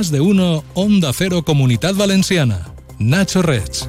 Más de uno, Onda Cero Comunidad Valenciana. Nacho Reds.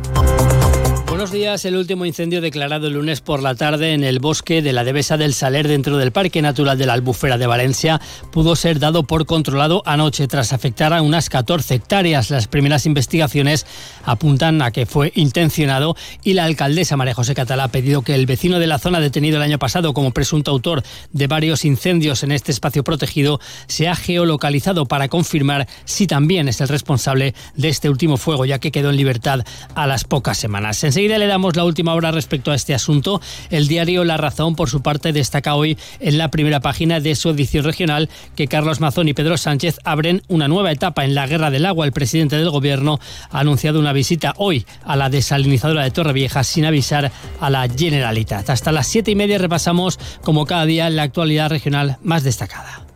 Buenos días. El último incendio declarado el lunes por la tarde en el bosque de la Devesa del Saler dentro del Parque Natural de la Albufera de Valencia pudo ser dado por controlado anoche tras afectar a unas 14 hectáreas. Las primeras investigaciones apuntan a que fue intencionado y la alcaldesa María José Catalá ha pedido que el vecino de la zona detenido el año pasado como presunto autor de varios incendios en este espacio protegido sea geolocalizado para confirmar si también es el responsable de este último fuego ya que quedó en libertad a las pocas semanas. Enseguida le damos la última hora respecto a este asunto. El diario La Razón, por su parte, destaca hoy en la primera página de su edición regional que Carlos Mazón y Pedro Sánchez abren una nueva etapa en la guerra del agua. El presidente del gobierno ha anunciado una visita hoy a la desalinizadora de Torrevieja sin avisar a la Generalitat. Hasta las siete y media repasamos, como cada día, la actualidad regional más destacada.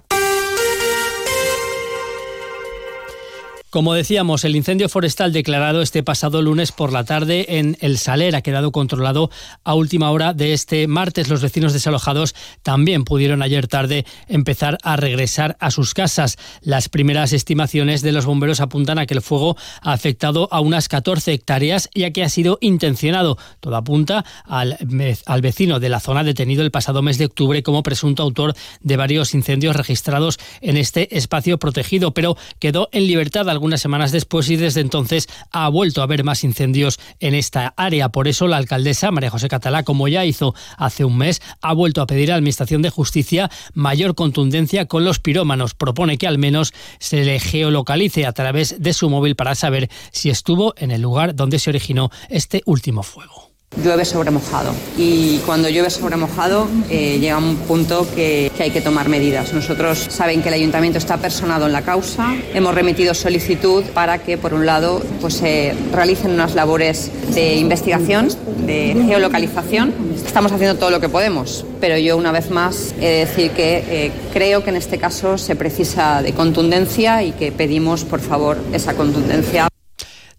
Como decíamos, el incendio forestal declarado este pasado lunes por la tarde en El Saler ha quedado controlado a última hora de este martes. Los vecinos desalojados también pudieron ayer tarde empezar a regresar a sus casas. Las primeras estimaciones de los bomberos apuntan a que el fuego ha afectado a unas 14 hectáreas y a que ha sido intencionado. Todo apunta al, al vecino de la zona detenido el pasado mes de octubre como presunto autor de varios incendios registrados en este espacio protegido, pero quedó en libertad unas semanas después y desde entonces ha vuelto a haber más incendios en esta área. Por eso la alcaldesa María José Catalá, como ya hizo hace un mes, ha vuelto a pedir a la Administración de Justicia mayor contundencia con los pirómanos. Propone que al menos se le geolocalice a través de su móvil para saber si estuvo en el lugar donde se originó este último fuego llueve sobre mojado. Y cuando llueve sobre mojado eh, llega un punto que, que, hay que tomar medidas. Nosotros saben que el ayuntamiento está personado en la causa. Hemos remitido solicitud para que, por un lado, pues, se realicen unas labores de investigación, de geolocalización. Estamos haciendo todo lo que podemos, pero yo una vez más he de decir que eh, creo que en este caso se precisa de contundencia y que pedimos, por favor, esa contundencia.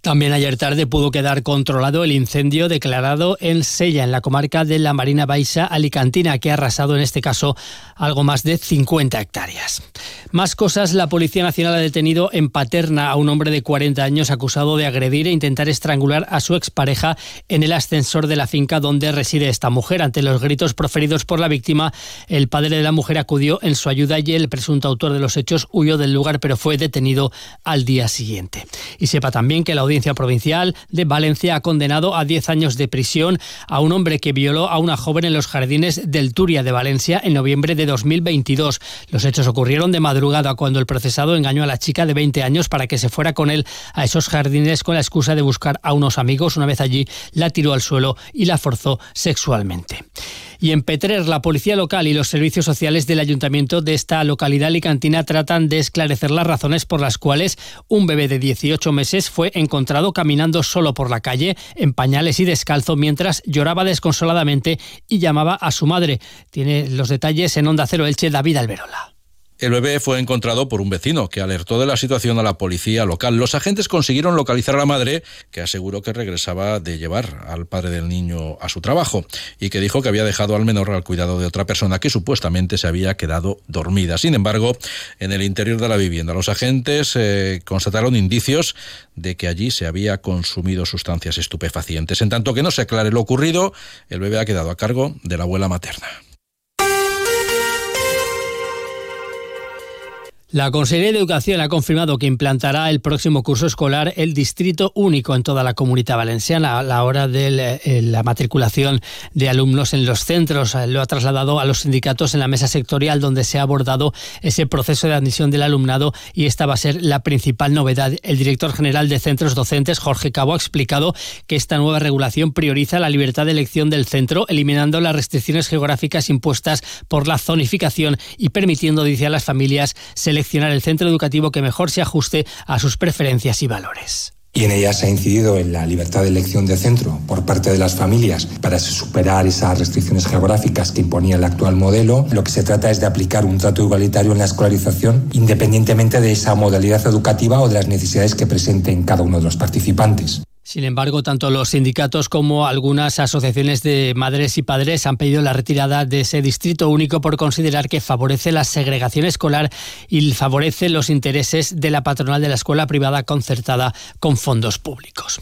También ayer tarde pudo quedar controlado el incendio declarado en Sella, en la comarca de la Marina Baixa Alicantina, que ha arrasado en este caso algo más de 50 hectáreas. Más cosas, la Policía Nacional ha detenido en Paterna a un hombre de 40 años acusado de agredir e intentar estrangular a su expareja en el ascensor de la finca donde reside esta mujer. Ante los gritos proferidos por la víctima, el padre de la mujer acudió en su ayuda y el presunto autor de los hechos huyó del lugar, pero fue detenido al día siguiente. Y sepa también que la audiencia Audiencia Provincial de Valencia ha condenado a 10 años de prisión a un hombre que violó a una joven en los jardines del Turia de Valencia en noviembre de 2022. Los hechos ocurrieron de madrugada cuando el procesado engañó a la chica de 20 años para que se fuera con él a esos jardines con la excusa de buscar a unos amigos. Una vez allí, la tiró al suelo y la forzó sexualmente. Y en Petrer, la policía local y los servicios sociales del ayuntamiento de esta localidad alicantina tratan de esclarecer las razones por las cuales un bebé de 18 meses fue encontrado caminando solo por la calle, en pañales y descalzo, mientras lloraba desconsoladamente y llamaba a su madre. Tiene los detalles en Onda Cero Elche, David Alberola. El bebé fue encontrado por un vecino que alertó de la situación a la policía local. Los agentes consiguieron localizar a la madre, que aseguró que regresaba de llevar al padre del niño a su trabajo y que dijo que había dejado al menor al cuidado de otra persona que supuestamente se había quedado dormida. Sin embargo, en el interior de la vivienda los agentes eh, constataron indicios de que allí se había consumido sustancias estupefacientes. En tanto que no se aclare lo ocurrido, el bebé ha quedado a cargo de la abuela materna. La Consejería de Educación ha confirmado que implantará el próximo curso escolar el distrito único en toda la comunidad valenciana a la hora de eh, la matriculación de alumnos en los centros. Lo ha trasladado a los sindicatos en la mesa sectorial donde se ha abordado ese proceso de admisión del alumnado y esta va a ser la principal novedad. El director general de centros docentes, Jorge Cabo, ha explicado que esta nueva regulación prioriza la libertad de elección del centro, eliminando las restricciones geográficas impuestas por la zonificación y permitiendo, dice a las familias, seleccionar el centro educativo que mejor se ajuste a sus preferencias y valores y en ella se ha incidido en la libertad de elección de centro por parte de las familias para superar esas restricciones geográficas que imponía el actual modelo. Lo que se trata es de aplicar un trato igualitario en la escolarización independientemente de esa modalidad educativa o de las necesidades que presenten cada uno de los participantes. Sin embargo, tanto los sindicatos como algunas asociaciones de madres y padres han pedido la retirada de ese distrito único por considerar que favorece la segregación escolar y favorece los intereses de la patronal de la escuela privada concertada con fondos públicos.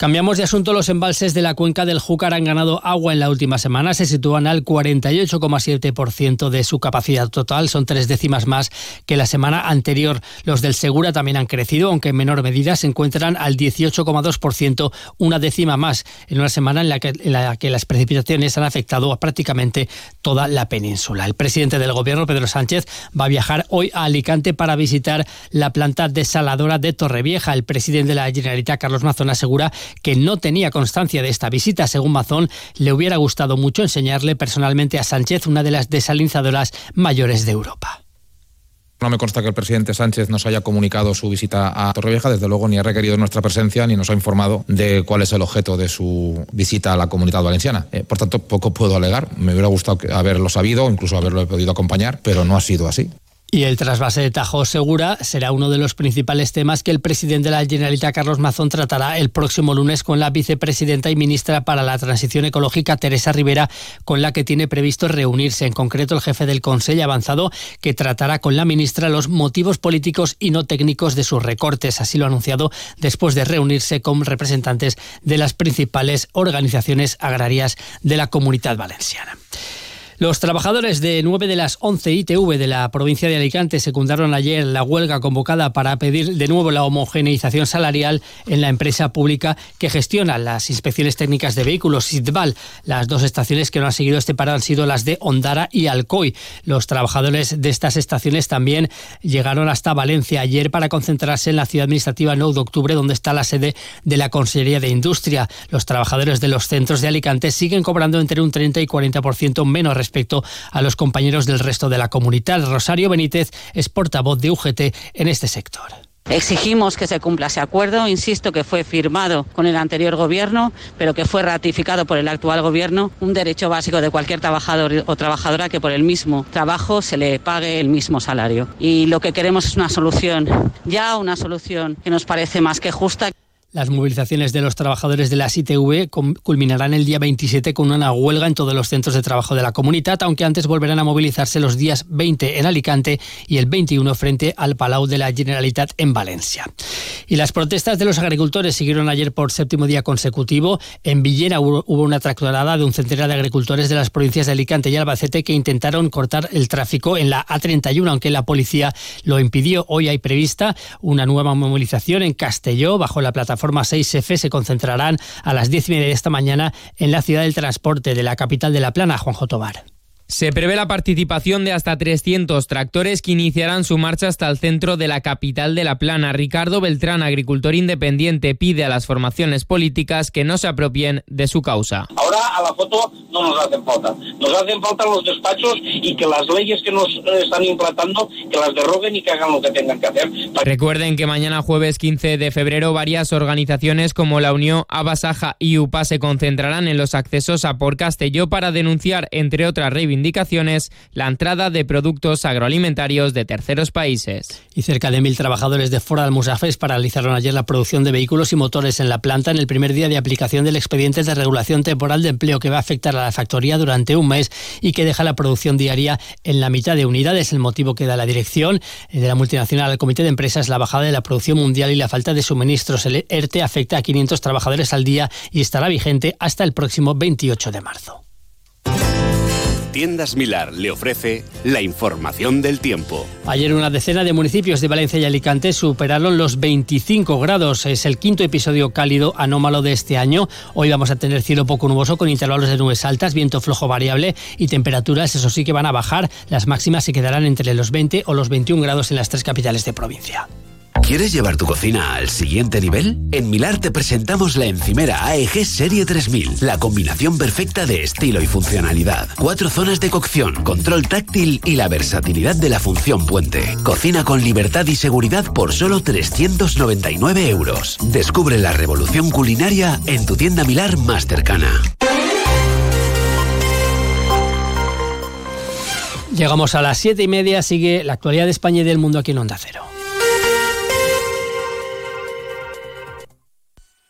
Cambiamos de asunto. Los embalses de la cuenca del Júcar han ganado agua en la última semana. Se sitúan al 48,7% de su capacidad total. Son tres décimas más que la semana anterior. Los del Segura también han crecido, aunque en menor medida se encuentran al 18,2%, una décima más, en una semana en la, que, en la que las precipitaciones han afectado a prácticamente toda la península. El presidente del gobierno, Pedro Sánchez, va a viajar hoy a Alicante para visitar la planta desaladora de Torrevieja. El presidente de la Generalitat, Carlos Mazón, asegura que no tenía constancia de esta visita. Según Mazón, le hubiera gustado mucho enseñarle personalmente a Sánchez una de las desalinizadoras mayores de Europa. No me consta que el presidente Sánchez nos haya comunicado su visita a Torrevieja, desde luego ni ha requerido nuestra presencia ni nos ha informado de cuál es el objeto de su visita a la comunidad valenciana. Eh, por tanto, poco puedo alegar. Me hubiera gustado haberlo sabido, incluso haberlo podido acompañar, pero no ha sido así. Y el trasvase de Tajo Segura será uno de los principales temas que el presidente de la Generalitat, Carlos Mazón, tratará el próximo lunes con la vicepresidenta y ministra para la Transición Ecológica, Teresa Rivera, con la que tiene previsto reunirse. En concreto, el jefe del Consejo avanzado que tratará con la ministra los motivos políticos y no técnicos de sus recortes. Así lo ha anunciado después de reunirse con representantes de las principales organizaciones agrarias de la comunidad valenciana. Los trabajadores de nueve de las 11 ITV de la provincia de Alicante secundaron ayer la huelga convocada para pedir de nuevo la homogeneización salarial en la empresa pública que gestiona las inspecciones técnicas de vehículos, SITVAL. Las dos estaciones que no han seguido este paro han sido las de Ondara y Alcoy. Los trabajadores de estas estaciones también llegaron hasta Valencia ayer para concentrarse en la ciudad administrativa 9 de octubre, donde está la sede de la Consejería de Industria. Los trabajadores de los centros de Alicante siguen cobrando entre un 30 y 40% menos respecto a los compañeros del resto de la comunidad. Rosario Benítez es portavoz de UGT en este sector. Exigimos que se cumpla ese acuerdo, insisto que fue firmado con el anterior gobierno, pero que fue ratificado por el actual gobierno, un derecho básico de cualquier trabajador o trabajadora que por el mismo trabajo se le pague el mismo salario. Y lo que queremos es una solución, ya una solución que nos parece más que justa. Las movilizaciones de los trabajadores de la ITV culminarán el día 27 con una huelga en todos los centros de trabajo de la comunidad, aunque antes volverán a movilizarse los días 20 en Alicante y el 21 frente al Palau de la Generalitat en Valencia. Y las protestas de los agricultores siguieron ayer por séptimo día consecutivo. En Villena hubo una tractorada de un centenar de agricultores de las provincias de Alicante y Albacete que intentaron cortar el tráfico en la A31, aunque la policía lo impidió. Hoy hay prevista una nueva movilización en Castelló bajo la plataforma Forma 6F se concentrarán a las 10 y media de esta mañana en la ciudad del transporte de la capital de La Plana, Juanjo Tobar. Se prevé la participación de hasta 300 tractores que iniciarán su marcha hasta el centro de la capital de La Plana. Ricardo Beltrán, agricultor independiente, pide a las formaciones políticas que no se apropien de su causa. Ahora a la foto no nos hacen falta. Nos hacen falta los despachos y que las leyes que nos están implantando, que las derroguen y que hagan lo que tengan que hacer. Recuerden que mañana jueves 15 de febrero varias organizaciones como la Unión Abasaja y UPA se concentrarán en los accesos a Por Castelló para denunciar, entre otras reivindicaciones, indicaciones la entrada de productos agroalimentarios de terceros países. Y cerca de mil trabajadores de Ford Almusafes paralizaron ayer la producción de vehículos y motores en la planta en el primer día de aplicación del expediente de regulación temporal de empleo que va a afectar a la factoría durante un mes y que deja la producción diaria en la mitad de unidades. El motivo que da la dirección de la multinacional al Comité de Empresas la bajada de la producción mundial y la falta de suministros. El ERTE afecta a 500 trabajadores al día y estará vigente hasta el próximo 28 de marzo. Tiendas Milar le ofrece la información del tiempo. Ayer una decena de municipios de Valencia y Alicante superaron los 25 grados. Es el quinto episodio cálido anómalo de este año. Hoy vamos a tener cielo poco nuboso con intervalos de nubes altas, viento flojo variable y temperaturas, eso sí que van a bajar. Las máximas se quedarán entre los 20 o los 21 grados en las tres capitales de provincia. ¿Quieres llevar tu cocina al siguiente nivel? En Milar te presentamos la encimera AEG Serie 3000, la combinación perfecta de estilo y funcionalidad. Cuatro zonas de cocción, control táctil y la versatilidad de la función puente. Cocina con libertad y seguridad por solo 399 euros. Descubre la revolución culinaria en tu tienda Milar más cercana. Llegamos a las siete y media, sigue la actualidad de España y del mundo aquí en Onda Cero.